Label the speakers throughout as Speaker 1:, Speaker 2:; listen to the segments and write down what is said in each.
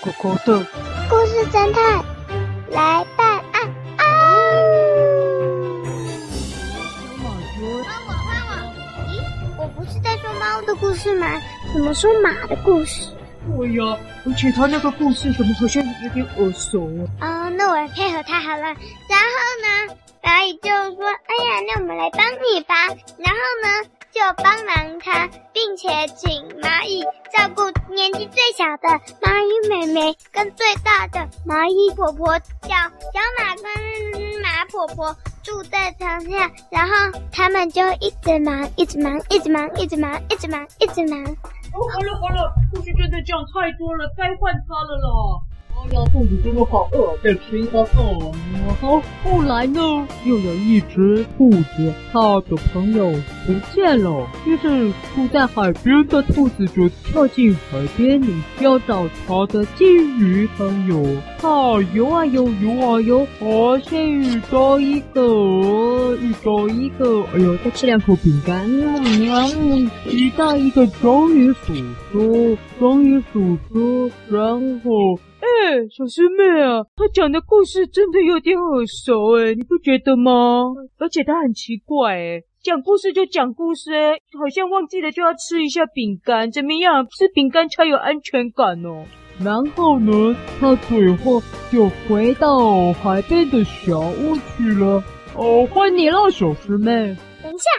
Speaker 1: 狗狗的
Speaker 2: 故事侦探来办案啊！
Speaker 1: 换我
Speaker 2: 换我！咦，我不是在说猫的故事吗？怎么说马的故事？
Speaker 1: 对呀，而且他那个故事怎么好像有点耳熟
Speaker 2: 啊？哦，那我来配合他好了。然后呢，蚂蚁就说：“哎呀，那我们来帮你吧。”然后呢？就帮忙他，并且请蚂蚁照顾年纪最小的蚂蚁妹妹，跟最大的蚂蚁婆婆，小小马跟马婆婆住在床下，然后他们就一直忙，一直忙，一直忙，一直忙，一直忙，一直忙。
Speaker 1: 哦，好了好了，故事真的讲太多了，该换他了啦。哎呀，肚子真的好饿，再吃一个饭。好，后来呢，又有一只兔子，它的朋友不见了。于是住在海边的兔子就跳进海边里，要找它的金鱼朋友。它游啊游，游啊游，发现遇到一个，遇到一个，哎呦，再吃两口饼干。嗯，遇到一个章鱼叔叔，章鱼叔叔，然后。哎，小师妹啊，她讲的故事真的有点耳熟哎，你不觉得吗？而且她很奇怪哎，讲故事就讲故事哎，好像忘记了就要吃一下饼干，怎么样？吃饼干才有安全感哦。然后呢，他最后就回到海边的小屋去了。哦，换你了，小师妹。
Speaker 2: 等一下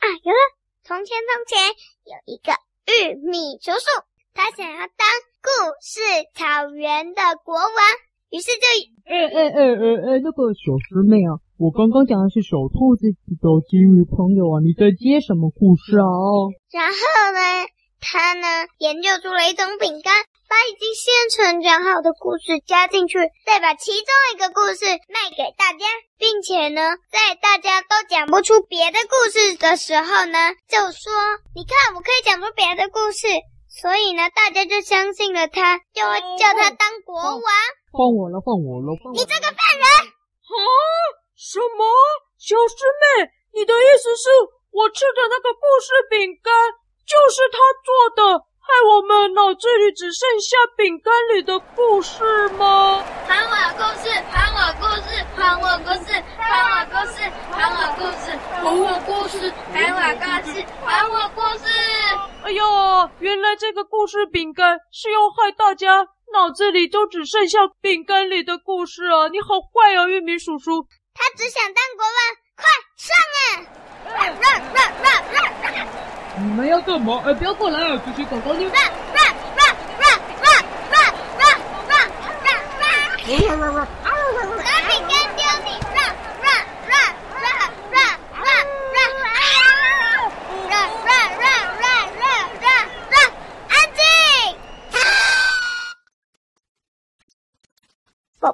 Speaker 2: 啊，有了！从前从前有一个玉米叔叔，他想要当。故事草原的国王，于是就
Speaker 1: 哎哎哎哎哎，那个小师妹啊，我刚刚讲的是小兔子的金鱼朋友啊，你在接什么故事啊？
Speaker 2: 然后呢，他呢研究出了一种饼干，把已经现成讲好的故事加进去，再把其中一个故事卖给大家，并且呢，在大家都讲不出别的故事的时候呢，就说：“你看，我可以讲出别的故事。”所以呢，大家就相信了他，就会叫他当国王。
Speaker 1: 换我了，换我了，换我！
Speaker 2: 你这个犯人！
Speaker 1: 啊？什么？小师妹，你的意思是我吃的那个故事饼干就是他做的？害我们脑子里只剩下饼干里的故事吗？
Speaker 2: 还我故事，还我故事，还我故事，还我故事，还我故事，还我故事，还我故事，还我故事。
Speaker 1: 哎呦，原来这个故事饼干是要害大家脑子里都只剩下饼干里的故事啊！你好坏啊，玉米叔叔。
Speaker 2: 他只想当国王，快上啊！
Speaker 1: 你们要干嘛？哎，不要过来啊！这些狗狗你。
Speaker 2: 让让让让让让让让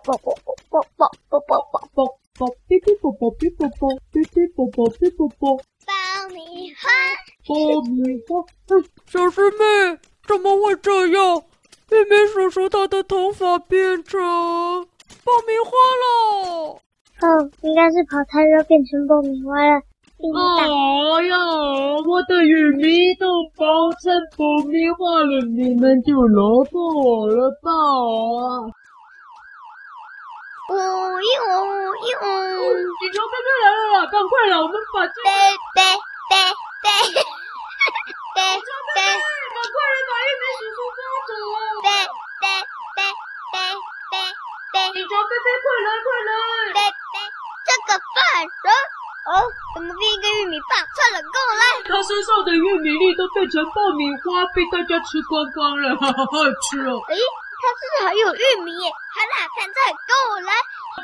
Speaker 2: 啵啵啵啵啵啵啵啵啵啵哔哔啵啵哔啵啵哔哔啵啵哔啵啵。爆米花，
Speaker 1: 爆米花！小师妹，怎么会这样？妹妹叔叔他的头发变成爆米花了。
Speaker 2: 哦，应该是跑太热变成爆米花了。
Speaker 1: 哎呀，我的玉米都爆成爆米花了，你们就饶过我了吧？
Speaker 2: 哦哟哟！
Speaker 1: 警察伯伯来了啦，赶快啦，我们把这
Speaker 2: 贝贝贝贝贝贝，
Speaker 1: 赶快来把玉米叔叔抓走啊！
Speaker 2: 贝贝贝贝贝贝，
Speaker 1: 警察伯伯快来快来！
Speaker 2: 贝贝，这个犯人哦，怎么变一个玉米棒？算了，跟我来。
Speaker 1: 他身上的玉米粒都变成爆米花，被大家吃光光了，好好吃哦。
Speaker 2: 诶它是还有玉米耶？好啦，看菜，跟我来。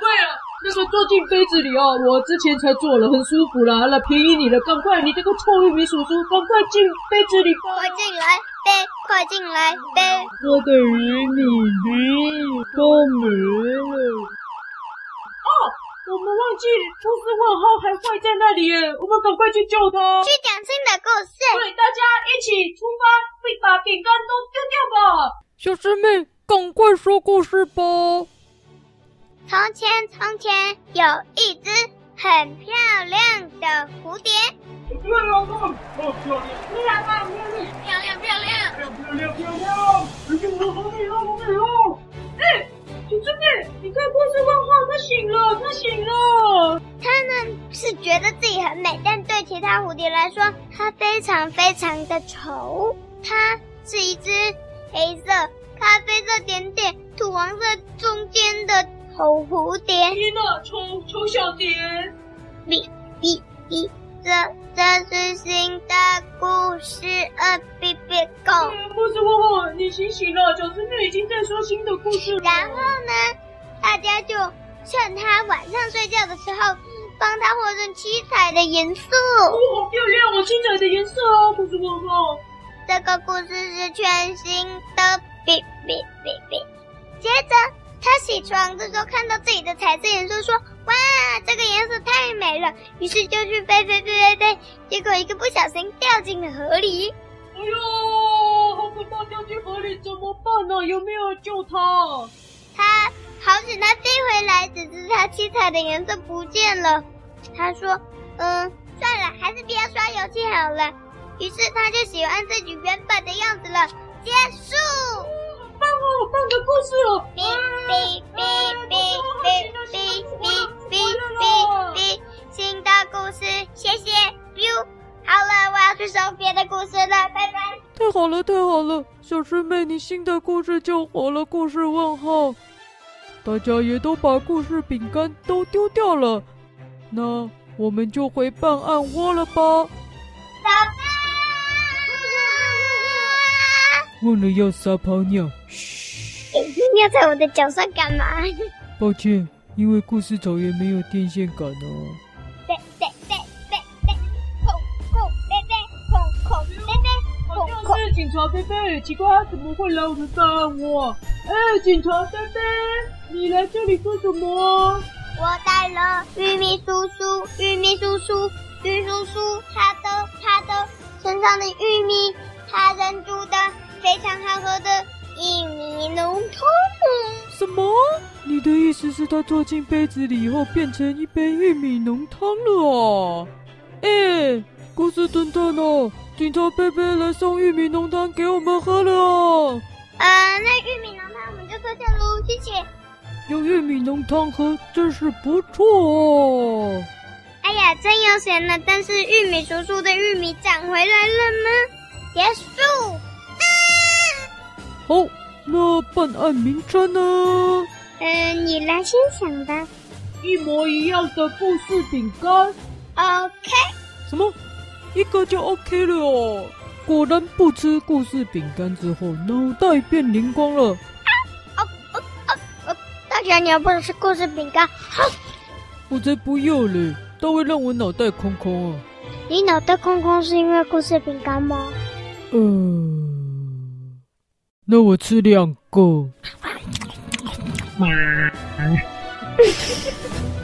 Speaker 1: 对了，那个坐进杯子里哦，我之前才做了，很舒服啦。好了，便宜你了，赶快，你这个臭玉米叔叔，赶快进杯子里吧。
Speaker 2: 快进来，杯，快进来，杯。
Speaker 1: 我的玉米粒都没了。哦，我们忘记兔斯问号还坏在那里耶，我们赶快去救他。
Speaker 2: 去讲新的故事。
Speaker 1: 对，大家一起出发，会把饼干都丢掉吧。小师妹。赶快说故事吧。
Speaker 2: 从前从前有一只很漂亮的蝴蝶。
Speaker 1: 漂亮漂亮漂亮漂亮
Speaker 2: 漂亮漂亮
Speaker 1: 诶求求你你快过去问话不醒了不醒了
Speaker 2: 它呢是觉得自己很美但对其他蝴蝶来说它非常非常的丑它是一只黑色咖啡色点点、土黄色中间的丑蝴蝶。
Speaker 1: 天哪，丑丑小蝶！
Speaker 2: 哔哔哔，这这是新的故事，呃，哔哔狗。
Speaker 1: 故事问号，你醒醒了，小侄女已经在说新的故事了。
Speaker 2: 然后呢，大家就趁他晚上睡觉的时候，帮他画上七彩的颜色。
Speaker 1: 哦，好漂亮哦，七彩的颜色哦，故事问号。
Speaker 2: 这个故事是全新的，哔哔哔哔。接着他起床的时候，看到自己的彩色颜色，说：“哇，这个颜色太美了。”于是就去飞飞飞飞飞，结果一个不小心掉进了河里。
Speaker 1: 哎呦，好可怕，掉进河里怎么办呢？有没有救他？
Speaker 2: 他好险，他飞回来，只是他七彩的颜色不见了。他说：“嗯，算了，还是不要刷油漆好了。”于是他就喜欢自己原本的样子了。结束，
Speaker 1: 好棒哦，好棒的故事哦！
Speaker 2: 哔哔哔哔哔哔哔哔哔哔，新的故事，谢谢。哟，好了，我要去说别的故事了，拜拜。
Speaker 3: 太好了，太好了，小师妹，你新的故事救活了故事问号。大家也都把故事饼干都丢掉了，那我们就回办案窝了吧。忘了要撒泡尿，嘘！
Speaker 2: 尿在我的脚上干嘛？
Speaker 3: 抱歉，因为故事草原没有电线杆哦。
Speaker 2: 贝贝贝贝贝，空空贝贝，空空贝贝，空空。
Speaker 1: 好像是警察贝贝，奇怪，怎么会来我们办案窝？哎，警察贝贝，你来这里做什么？
Speaker 2: 我带了玉米叔叔，玉米叔叔，玉叔叔，他的他的身上的玉米，他扔住的。非常好喝的玉米浓汤。
Speaker 3: 什么？你的意思是它坐进杯子里以后变成一杯玉米浓汤了啊？哎，故事侦探哦，警察贝贝来送玉米浓汤给我们喝了哦。
Speaker 2: 呃，那玉米浓汤我们就喝下喽，谢谢。
Speaker 3: 有玉米浓汤喝真是不错哦。
Speaker 2: 哎呀，真悠闲了，但是玉米叔叔的玉米长回来了吗？结束。
Speaker 3: 好，那办案名称呢？
Speaker 2: 嗯，你来先想吧。
Speaker 1: 一模一样的故事饼干。
Speaker 2: OK。
Speaker 3: 什么？一个就 OK 了哦？果然不吃故事饼干之后，脑袋变灵光了。啊！
Speaker 2: 哦哦哦哦！大家你要不吃故事饼干？好。
Speaker 3: 我才不要嘞！它会让我脑袋空空啊。
Speaker 2: 你脑袋空空是因为故事饼干吗？
Speaker 3: 嗯。那我吃两个。